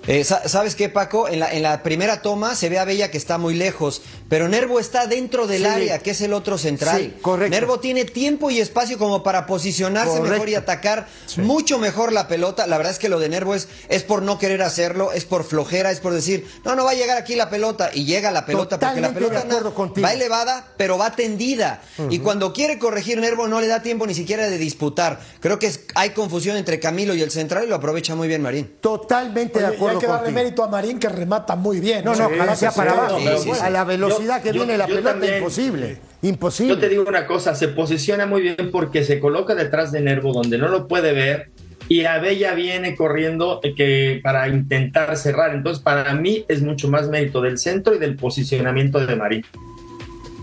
Eh, sa- ¿Sabes qué, Paco? En la, en la primera toma se ve a Bella que está muy lejos, pero Nervo está dentro del Sí. área, que es el otro central. Sí, correcto. Nervo tiene tiempo y espacio como para posicionarse Correcto. mejor y atacar mucho mejor la pelota. La verdad es que lo de Nervo es, es por no querer hacerlo, es por flojera, es por decir, no, no va a llegar aquí la pelota. Y llega la pelota porque la Totalmente pelota de acuerdo na- contigo. va elevada, pero va tendida. Y cuando quiere corregir Nervo no le da tiempo ni siquiera de disputar. Creo que es- hay confusión entre Camilo y el central y lo aprovecha muy bien Marín. Totalmente Oye, de y hay que darle contigo. mérito a Marín que remata muy bien. No, no, Sí, ojalá sea para abajo. sí, sí, a la velocidad Yo- que yo- viene la pelota, también. imposible. Imposible. Yo te digo una cosa, se posiciona muy bien porque se coloca detrás de Nervo donde no lo puede ver y Abella viene corriendo eh, que para intentar cerrar. Entonces, para mí es mucho más mérito del centro y del posicionamiento de Marín.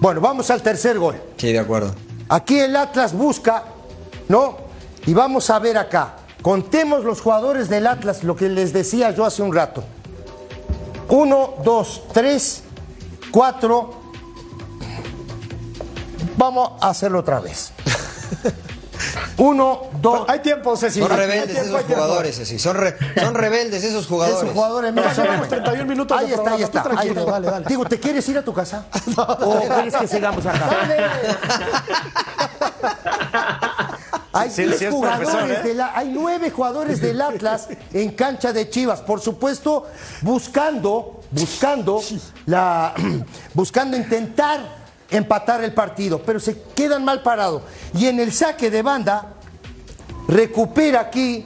Bueno, vamos al tercer gol. Sí, de acuerdo. Aquí el Atlas busca, ¿no? Y vamos a ver acá. Contemos los jugadores del Atlas, lo que les decía yo hace un rato. Uno, dos, tres, cuatro. Vamos a hacerlo otra vez. Uno, dos. Hay tiempo, Ceci. Son rebeldes tiempo, esos jugadores, sí. Son, re- son rebeldes esos jugadores. Esos jugadores, mira, llevamos 31 minutos ahí de está, ahí está, ahí tranquilo, está. dale, dale. Digo, ¿te quieres ir a tu casa? ¿O quieres que sigamos acá? Hay, Sí, diez sí es jugadores profesor, ¿eh? de la- hay nueve jugadores del Atlas en cancha de Chivas, por supuesto, buscando, buscando la, buscando intentar empatar el partido, pero se quedan mal parados. Y en el saque de banda recupera aquí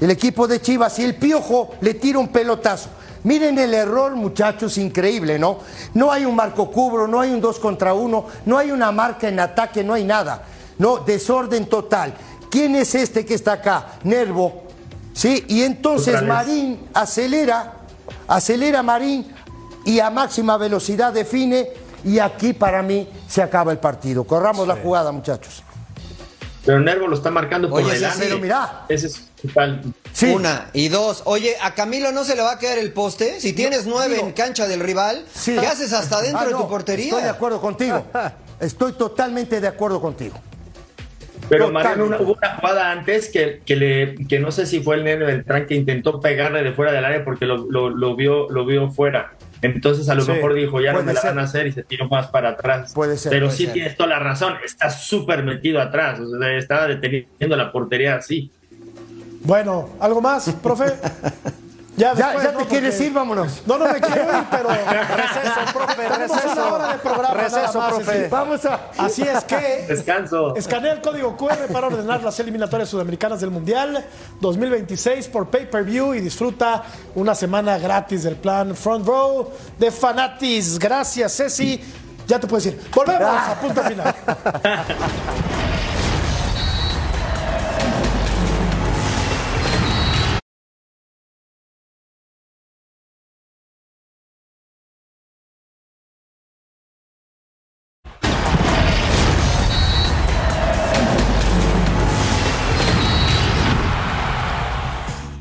el equipo de Chivas y el Piojo le tira un pelotazo. Miren el error, muchachos, increíble, ¿no? No hay un marco cubro, no hay un dos contra uno, no hay una marca en ataque, no hay nada. No, desorden total. ¿Quién es este que está acá? Nervo. ¿Sí? Y entonces. Marín acelera, acelera Marín y a máxima velocidad define y aquí para mí se acaba el partido. Corramos la jugada, muchachos. Pero Nervo lo está marcando por Oye, delante. Ese es total. Sí. Una y dos. Oye, ¿a Camilo no se le va a caer el poste? Si tienes nueve digo- en cancha del rival, Sí. ¿qué haces hasta dentro Ah, de tu portería? Estoy de acuerdo contigo. Estoy totalmente de acuerdo contigo. Pero. Mariano, una- hubo una jugada antes que, que, le, que no sé si fue el nene Beltrán que intentó pegarle de fuera del área porque lo, lo, lo vio, lo vio fuera. Entonces a lo Sí, mejor dijo, ya no me la ser. van a hacer y se tiró más para atrás. Puede ser, Pero puede sí ser. tienes toda la razón, está súper metido atrás, o sea, estaba deteniendo la portería así. Bueno, ¿algo más, profe? Ya, Ya, después, ya ¿no? te quieres Porque- ir, vámonos. No, no me quiero ir, pero. Receso, profe, receso. una hora de programa. Receso, nada más, profe. Vamos a. Así es que. Descanso. Escanea el código QR para ordenar las eliminatorias sudamericanas del Mundial 2026 por pay-per-view y disfruta una semana gratis del plan Front Row de Fanatis. Gracias, Ceci. Ya te puedes ir. Volvemos a punto final.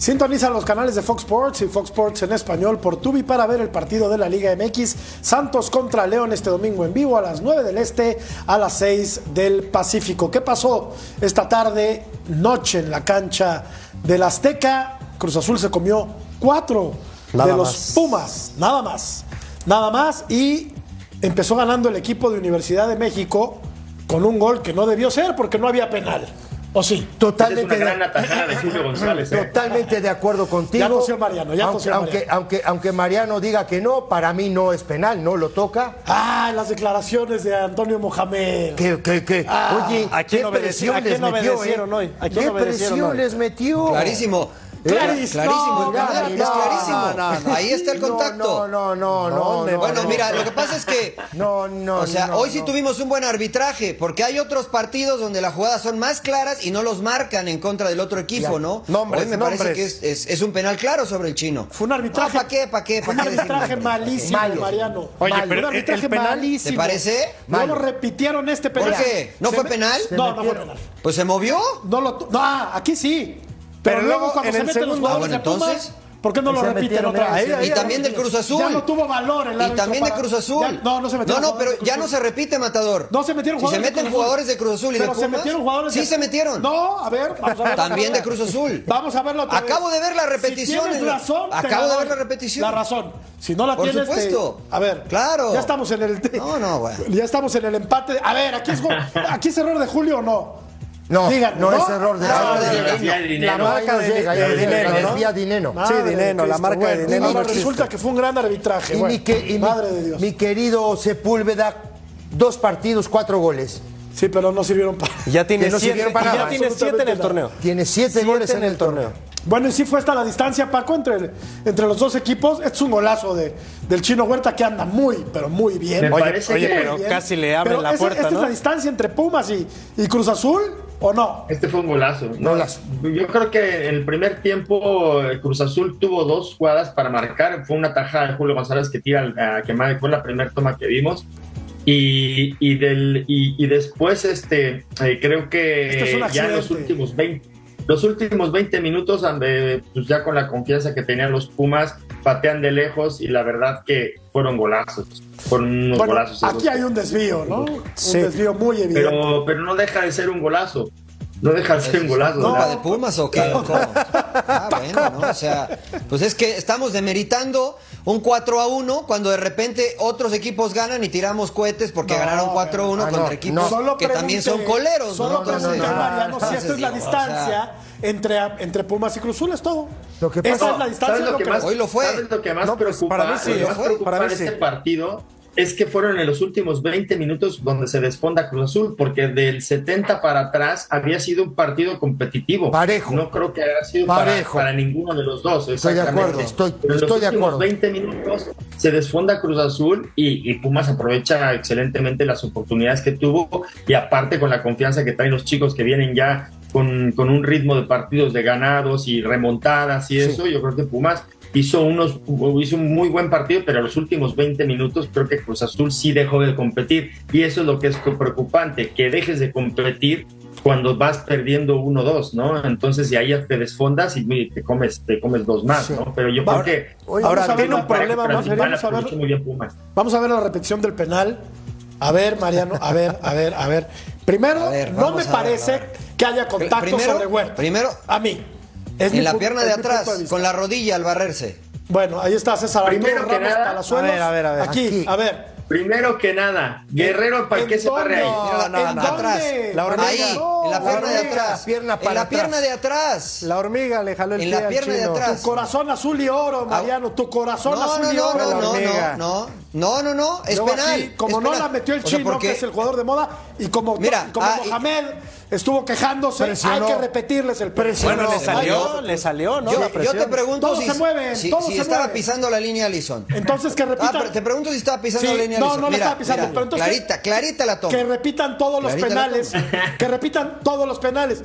Sintoniza los canales de Fox Sports y Fox Sports en español por Tubi para ver el partido de la Liga MX Santos contra León este domingo en vivo a las 9 del Este a las 6 del Pacífico. ¿Qué pasó esta tarde, noche en la cancha del Azteca? Cruz Azul se comió cuatro Nada de los más. Pumas, nada más, nada más y empezó ganando el equipo de Universidad de México con un gol que no debió ser porque no había penal. ¿O sí? Es Totalmente una de, gran de Julio González. ¿eh? totalmente de acuerdo contigo. Ya tosió Mariano, ya aunque, tosió aunque, Mariano. aunque, aunque Mariano diga que no, para mí no es penal, no lo toca. Ah, las declaraciones de Antonio Mohamed. Que, que, que, Ah, oye, ¿a quién qué obedeci- presión a quién les metió, obedecieron eh? hoy? ¿A quién ¿Qué presión hoy? les metió? Clarísimo. Clarísimo. Clarísimo, No, es clarísimo. no, no, no. Ahí está el contacto. No, no, no, no. Bueno, no. mira, lo que pasa es que. No, no, O sea, no, hoy sí no. tuvimos un buen arbitraje, porque hay otros partidos donde las jugadas son más claras y no los marcan en contra del otro equipo, Ya. ¿no? Nombres, hoy me parece que es, es- es un penal claro sobre el chino. Fue un arbitraje. ¿Para qué? ¿Para qué? Fue un ¿Para qué decir arbitraje malísimo, Malo. Mariano. Oye, Malo. pero un arbitraje el penal- malísimo. ¿Te parece? No lo repitieron este penal. ¿Por qué? ¿No fue penal? No, no fue penal. Pues se movió. No, lo no, ah, aquí sí. Pero, Pero luego cuando en se meten los jugadores Ah, de bueno, Pumas, entonces. ¿por qué no lo se repiten otra vez? Y también de Cruz Azul. Ya no tuvo valor el Y también de para- Cruz Azul. Ya- no, no se No, metieron no, jugadores pero de ya no se repite, Matador. No se metieron Si se jugadores de meten jugadores de Cruz Azul y Pero de se Pumas. metieron jugadores Sí de- se metieron. No, a ver, vamos a ver. También de Cruz Azul. Vamos a verlo otra vez. Acabo de ver la repetición Si tienes razón, Acabo de ver la repetición. La razón. Si no la Por tienes, te- supuesto. A ver. Claro. Ya estamos en el. No, no, güey. Ya estamos en el empate. A ver, aquí es, aquí es error de Julio o no. No, Díganme, no, ¿no? es error de el La dinero. marca de, llega, de dinero, ¿no? desvía dinero. Sí, dinero, la marca de dinero resulta que fue un gran arbitraje. Y, bueno. mi, que- y mi- Madre de Dios. mi querido Sepúlveda, dos partidos, cuatro goles. Sí, pero no sirvieron para. Ya tiene no siete, sirvieron para y ya nada. tiene siete en el torneo. Tiene siete, Siete goles en el torneo. Bueno, y sí fue hasta la distancia, Paco, entre, entre los dos equipos. Este es un golazo de, del Chino Huerta que anda muy, pero muy bien. Me Oye, parece oye, que pero Bien. casi le abren Pero la puerta, ¿Esta ¿no? es la distancia entre Pumas y, y Cruz Azul o no? Este fue un golazo. No, Golazo. Yo creo que en el primer tiempo eh, Cruz Azul tuvo dos jugadas para marcar. Fue una tajada de Julio González que tira al- a quemar. Fue la primera toma que vimos. Y, y del, y, y después este, eh, creo que Este es ya en los últimos 20, los últimos 20 minutos, pues ya con la confianza que tenían los Pumas, patean de lejos y la verdad que fueron golazos. Fueron unos Bueno, golazos. aquí hay un desvío, ¿no? Sí. Un desvío muy evidente. pero, pero no deja de ser un golazo. No deja de ser un golazo. ¿Culpa ¿verdad? de Pumas o qué? Ah, bueno, ¿no? O sea, pues es que estamos demeritando un 4 a 1 cuando de repente otros equipos ganan y tiramos cohetes porque No, ganaron 4 a 1 ah, contra no, equipos no. Solo que también pregunté- son coleros, Solo ¿no? pregunté, Entonces, Mariano, si esta es la digo, o sea, distancia entre, entre Pumas y Cruz Azul, es todo. Lo que Esa pasa- es la distancia. ¿Sabes lo que más, Hoy lo fue. ¿Sabes lo que más No, pues, preocupa? para mí sí, lo que lo más fue. preocupa Para mí de este sí. partido es que fueron en los últimos 20 minutos donde se desfonda Cruz Azul, porque del 70 para atrás había sido un partido competitivo. Parejo. No creo que haya sido para, Parejo. para ninguno de los dos. Estoy de acuerdo, estoy- Pero en estoy los de últimos acuerdo. 20 minutos se desfonda Cruz Azul y, y Pumas aprovecha excelentemente las oportunidades que tuvo y aparte con la confianza que traen los chicos que vienen ya con, con un ritmo de partidos de ganados y remontadas y eso, yo creo que Pumas hizo unos hizo un muy buen partido, pero a los últimos 20 minutos creo que Cruz Azul sí dejó de competir y eso es lo que es preocupante, que dejes de competir cuando vas perdiendo 1-2, ¿no? Entonces y ahí ya te desfondas y te comes te comes dos más, Sí. ¿no? Pero yo Ahora- creo que Oye, Ahora, vamos a ver un problema vamos más a ver- vamos a ver- aprovechó muy bien Pumas. Vamos a ver la repetición del penal. A ver, Mariano, a ver, a ver, a ver. Primero, A ver, no me ver, parece que haya contacto Primero- sobre Huerta. primero- a mí. Es En la pierna de atrás, con la rodilla al barrerse. Bueno, ahí está César Primero que nada-. A ver, a ver, a ver. Aquí, Aquí. a ver. Primero que nada, Guerrero, ¿para ¿En qué se barre ahí? no, ¿En no, dónde? atrás. La hormiga. Ahí, No, en la pierna de hormiga. atrás. pierna en la atrás. pierna de atrás. La hormiga le jaló el En pie la al pierna de atrás. Tu corazón azul y oro, Mariano. Tu corazón No, azul no, y no, oro. no, la no, hormiga. no, no, no, no, es Luego penal. aquí, como es no penal. la metió el O sea, chino, porque- que es el jugador de moda, y como, Mira, como ah, y- Mohamed estuvo quejándose, Presionó. hay que repetirles el Presionó. Bueno, le No, salió, le salió, ¿no? yo, la te pregunto Todos si, se mueven, si- todos si se estaba mueven. pisando la línea Alison. Entonces que Ah, repitan. te pregunto si estaba pisando Sí, la línea no, Alison. no la Mira, estaba pisando, mira, pero entonces clarita, clarita la toma. Que repitan todos los Clarita la penales. Que repitan todos los penales.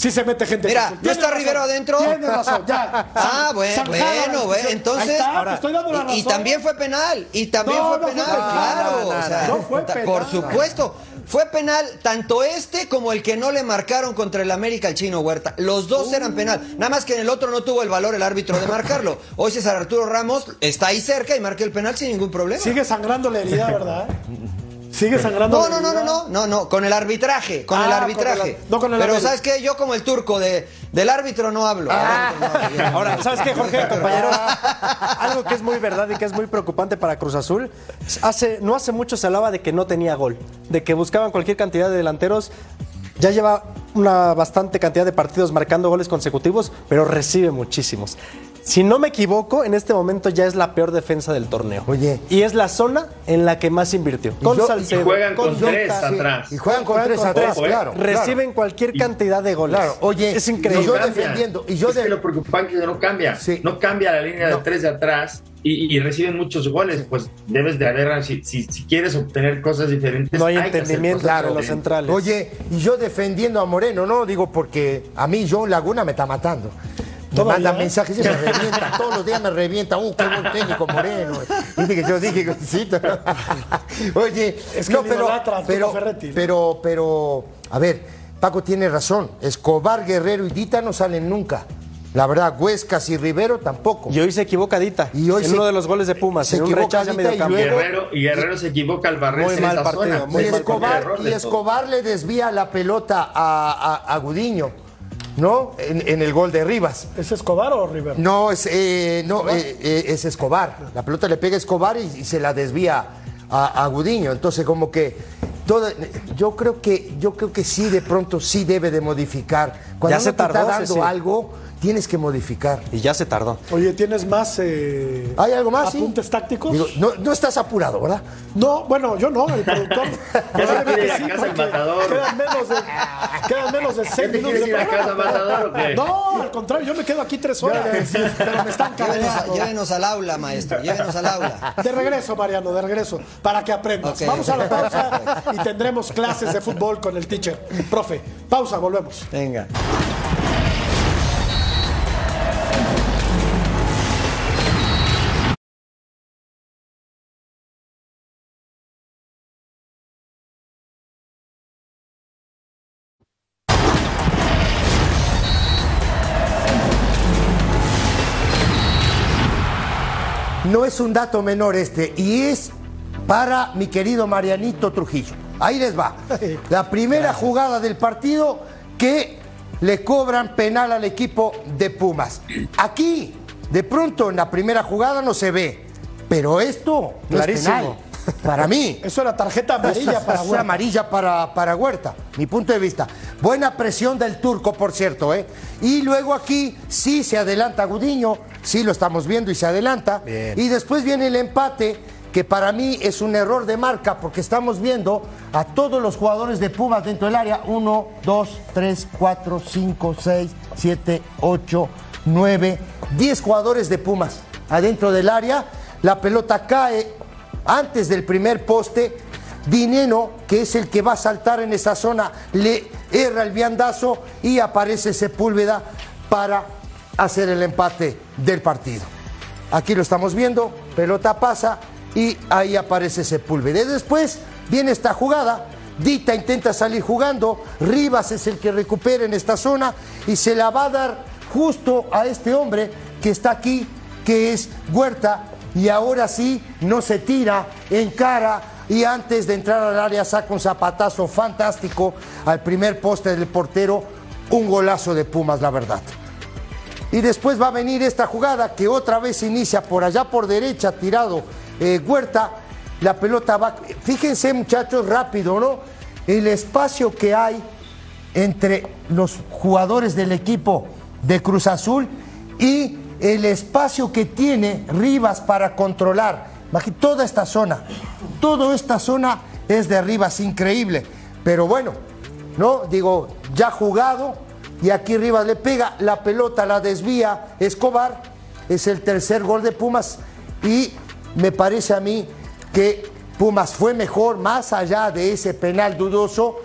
Si se mete gente. Mira. ¿no está Rivero adentro? Tienes razón, ya. Ah, bueno, bueno, bueno, entonces. Ahí está, Ahora, te estoy dando la razón. Y, y también fue penal, y también No, fue no fue penal, claro. O sea, no fue penal. Por supuesto, fue penal tanto este como el que no le marcaron contra el América al chino Huerta. Los dos eran penal. Nada más que en el otro no tuvo el valor el árbitro de marcarlo. Hoy César Arturo Ramos está ahí cerca y marca el penal sin ningún problema. Sigue sangrando la herida, ¿verdad? Sigue sangrando No, no, no, no, no, no, no, con el arbitraje, con Ah, el con arbitraje. el- no con el Pero. ¿sabes qué? Yo como el turco de, del árbitro no hablo. Ah. Del árbitro no hablo. Ahora, ¿sabes qué, Jorge, compañero? Algo que es muy verdad y que es muy preocupante para Cruz Azul. Hace, no hace mucho se hablaba de que no tenía gol, de que buscaban cualquier cantidad de delanteros. Ya lleva una bastante cantidad de partidos marcando goles consecutivos, pero recibe muchísimos. Si no me equivoco, en este momento ya es la peor defensa del torneo. Oye. Y es la zona en la que más invirtió. Con yo- y Salcedo, Y juegan con, Jota, tres atrás. Y juegan con Juegan tres con atrás, tres, ¿eh? claro. Reciben cualquier cantidad de goles. Claro, oye, es y increíble. yo cambia. defendiendo, y yo es de- que lo preocupante es que no cambia. Sí. No cambia la línea No. de tres de atrás y, y reciben muchos goles. Pues debes de haber, si, si, si quieres obtener cosas diferentes, No hay entendimiento entre los centrales. Oye, y yo defendiendo a Moreno, no digo porque a mí John Laguna me está matando. Me manda mensajes y me revienta, todos los días me revienta, uh, qué buen técnico Moreno. Viste que yo dije que sí. Oye, Es que no, pero, pero, Tuco Ferretti, ¿no? pero, pero, a ver, Paco tiene razón. Escobar, Guerrero y Dita no salen nunca. La verdad, Huescas y Rivero tampoco. Y hoy se equivocadita. Y hoy en se- uno de los goles de Pumas, se en un equivoca Dita medio y Guerrero, y Guerrero se equivoca al barrerse Muy en mal esa partido, zona. muy y mal Escobar, y Escobar le desvía la pelota a, a- a Gudiño, ¿no? En, en el gol de Rivas. ¿Es Escobar o River? No, es, eh, no eh, eh, es Escobar. La pelota le pega a Escobar y, y se la desvía a, a Gudiño. Entonces, como que todo, yo creo que yo creo que sí, de pronto sí debe de modificar. Cuando Ya se está dando algo, tienes que modificar. Y ya se tardó. Oye, ¿tienes más eh, ¿Hay algo más? sí? apuntes tácticos? Digo, no, no estás apurado, ¿verdad? No, bueno, yo no, el productor. Ya se quiere ir a casa el matador. Quedan menos de, quedan menos de ¿Ya seis minutos. quieres de ir a casa programa. matador o qué? No, al contrario, yo me quedo aquí tres horas. Pero me están Llévenos, cargando. llévenos al aula, maestro. Llévenos al aula. De regreso, Mariano, de regreso, para que aprendas. Vamos a la pausa y tendremos clases de fútbol con el teacher. Profe, pausa, volvemos. Venga. No es un dato menor este, y es para mi querido Marianito Trujillo. Ahí les va. La primera jugada del partido que le cobran penal al equipo de Pumas. Aquí, de pronto, en la primera jugada no se ve, pero esto no es Clarísimo. penal. Para mí. Eso era tarjeta amarilla para Es Huerta. amarilla para, para Huerta, mi punto de vista. Buena presión del turco, por cierto, ¿eh? Y luego aquí sí se adelanta Gudiño, sí lo estamos viendo y se adelanta. Y después viene el empate, que para mí es un error de marca, porque estamos viendo a todos los jugadores de Pumas dentro del área. Uno, dos, tres, cuatro, cinco, seis, siete, ocho, nueve, diez jugadores de Pumas adentro del área. La pelota cae antes del primer poste, Dineno, que es el que va a saltar en esa zona, le erra el viandazo y aparece Sepúlveda para hacer el empate del partido. Aquí lo estamos viendo, pelota pasa y ahí aparece Sepúlveda. Y después viene esta jugada, Dita intenta salir jugando, Rivas es el que recupera en esta zona y se la va a dar justo a este hombre que está aquí, que es Huerta, y ahora sí no se tira en cara y antes de entrar al área saca un zapatazo fantástico al primer poste del portero, un golazo de Pumas, la verdad. Y después va a venir esta jugada que otra vez inicia por allá por derecha, tirado eh, Huerta. La pelota va. Fíjense, muchachos, rápido, ¿no? El espacio que hay entre los jugadores del equipo de Cruz Azul y el espacio que tiene Rivas para controlar. Toda esta zona, toda esta zona es de Rivas, increíble. Pero bueno, ¿no? Digo, ya jugado y aquí Rivas le pega, la pelota la desvía Escobar, es el tercer gol de Pumas y me parece a mí que Pumas fue mejor, más allá de ese penal dudoso,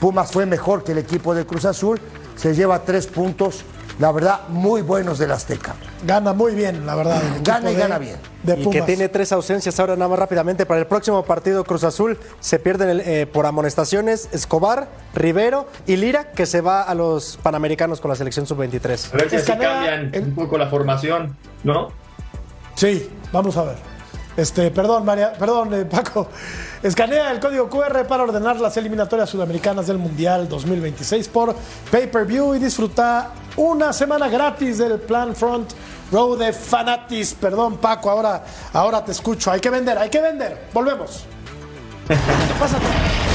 Pumas fue mejor que el equipo de Cruz Azul, se lleva tres puntos, la verdad, muy buenos del Azteca. Gana muy bien, la verdad. Gana y de- gana bien. De y que tiene tres ausencias ahora nada más rápidamente. Para el próximo partido Cruz Azul se pierden el- eh, por amonestaciones Escobar, Rivero y Lira, que se va a los Panamericanos con la selección sub-23. A ver si cambian el- un poco la formación, ¿no? Sí, vamos a ver. Este, perdón, María, perdón, eh, Paco. Escanea el código QR para ordenar las eliminatorias sudamericanas del Mundial 2026 por pay-per-view y disfruta una semana gratis del Plan Front Row de Fanatis. Perdón, Paco, ahora, ahora te escucho. Hay que vender, hay que vender. Volvemos. Pásate.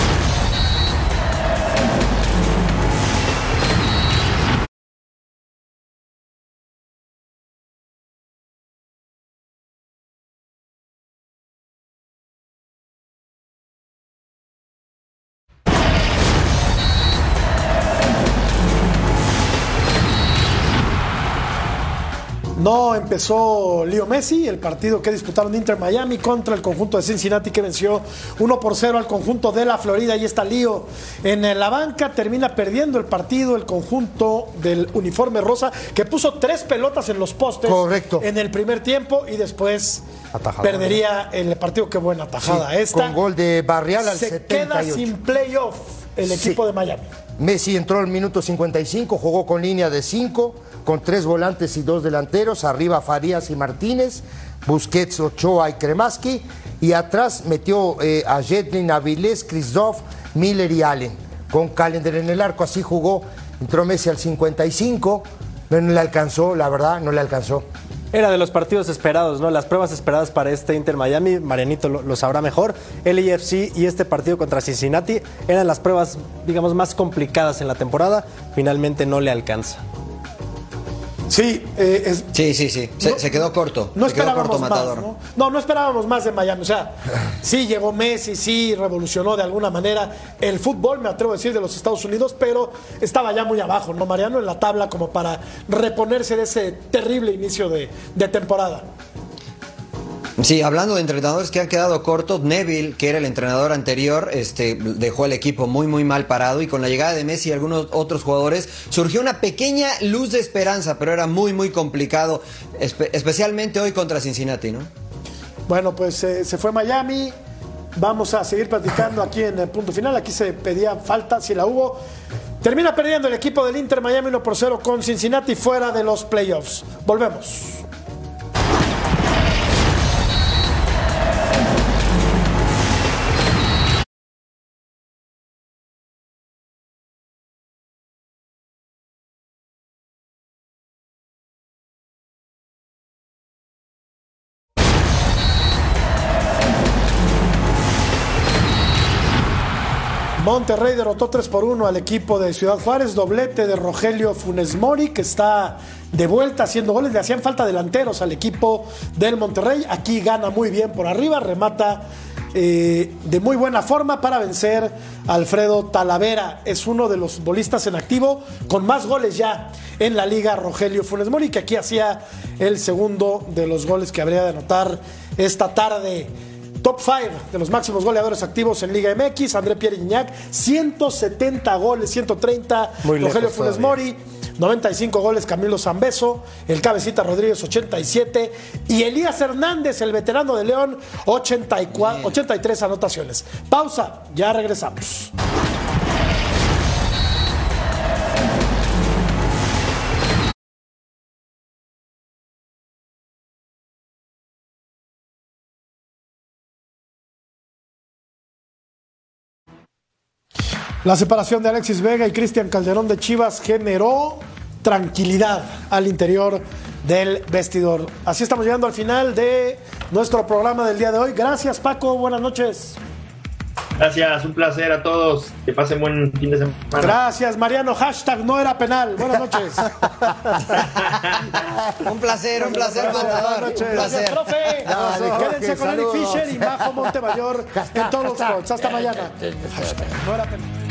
No empezó Leo Messi, el partido que disputaron Inter Miami contra el conjunto de Cincinnati que venció 1 por 0 al conjunto de la Florida. Y está Lío en la banca, termina perdiendo el partido el conjunto del uniforme rosa que puso tres pelotas en los postes Correcto. en el primer tiempo y después Atajada. perdería el partido. Qué buena atajada Sí, esta. con gol de Barrial al Se 78. queda sin playoff el Sí. equipo de Miami. Messi entró al minuto 55, jugó con línea de 5, con tres volantes y dos delanteros, arriba Farías y Martínez, Busquets, Ochoa y Kremaski, y atrás metió eh, a Jedlin, Avilés, Christoph, Miller y Allen. Con Calendar en el arco, así jugó, entró Messi al 55, pero no le alcanzó, la verdad, no le alcanzó. Era de los partidos esperados, ¿no? Las pruebas esperadas para este Inter Miami, Marianito lo, lo sabrá mejor. El IFC y este partido contra Cincinnati eran las pruebas, digamos, más complicadas en la temporada. Finalmente no le alcanza. Sí, eh, es- Sí, sí, sí. Se, No- se quedó corto. No se quedó esperábamos corto más, Matador. ¿no? ¿no? no esperábamos más de Miami. O sea, sí llegó Messi, sí revolucionó de alguna manera el fútbol, me atrevo a decir, de los Estados Unidos, pero estaba ya muy abajo, ¿no, Mariano? En la tabla como para reponerse de ese terrible inicio de, de temporada. Sí, hablando de entrenadores que han quedado cortos, Neville, que era el entrenador anterior, este, dejó el equipo muy, muy mal parado y con la llegada de Messi y algunos otros jugadores surgió una pequeña luz de esperanza, pero era muy, muy complicado, espe- especialmente hoy contra Cincinnati, ¿no? Bueno, pues eh, se fue Miami. Vamos a seguir platicando aquí en el punto final. Aquí se pedía falta, si la hubo. Termina perdiendo el equipo del Inter Miami 1 por 0 con Cincinnati fuera de los playoffs. Volvemos. Monterrey derrotó 3 por 1 al equipo de Ciudad Juárez, doblete de Rogelio Funes Mori, que está de vuelta haciendo goles. Le hacían falta delanteros al equipo del Monterrey. Aquí gana muy bien por arriba, remata eh, de muy buena forma para vencer a Alfredo Talavera. Es uno de los bolistas en activo con más goles ya en la liga, Rogelio Funes Mori, que aquí hacía el segundo de los goles que habría de anotar esta tarde. Top 5 de los máximos goleadores activos en Liga MX, André Pierre Gignac, 170 goles, 130 Muy lejos Rogelio Funes. Mori, 95 goles Camilo Zambeso, el cabecita Rodríguez 87 y Elías Hernández, el veterano de León, 84, 83 anotaciones. Pausa, ya regresamos. La separación de Alexis Vega y Cristian Calderón de Chivas generó tranquilidad al interior del vestidor. Así estamos llegando al final de nuestro programa del día de hoy. Gracias Paco, buenas noches. Gracias, un placer a todos. Que pasen buen fin de semana. Gracias Mariano, hashtag no era penal. Buenas noches. Un placer, un placer, Matador. Un Gracias, placer. profe. Dale, Quédense con Eric. Fisher y Majo Montemayor en todos los sports. Hasta mañana. No era penal.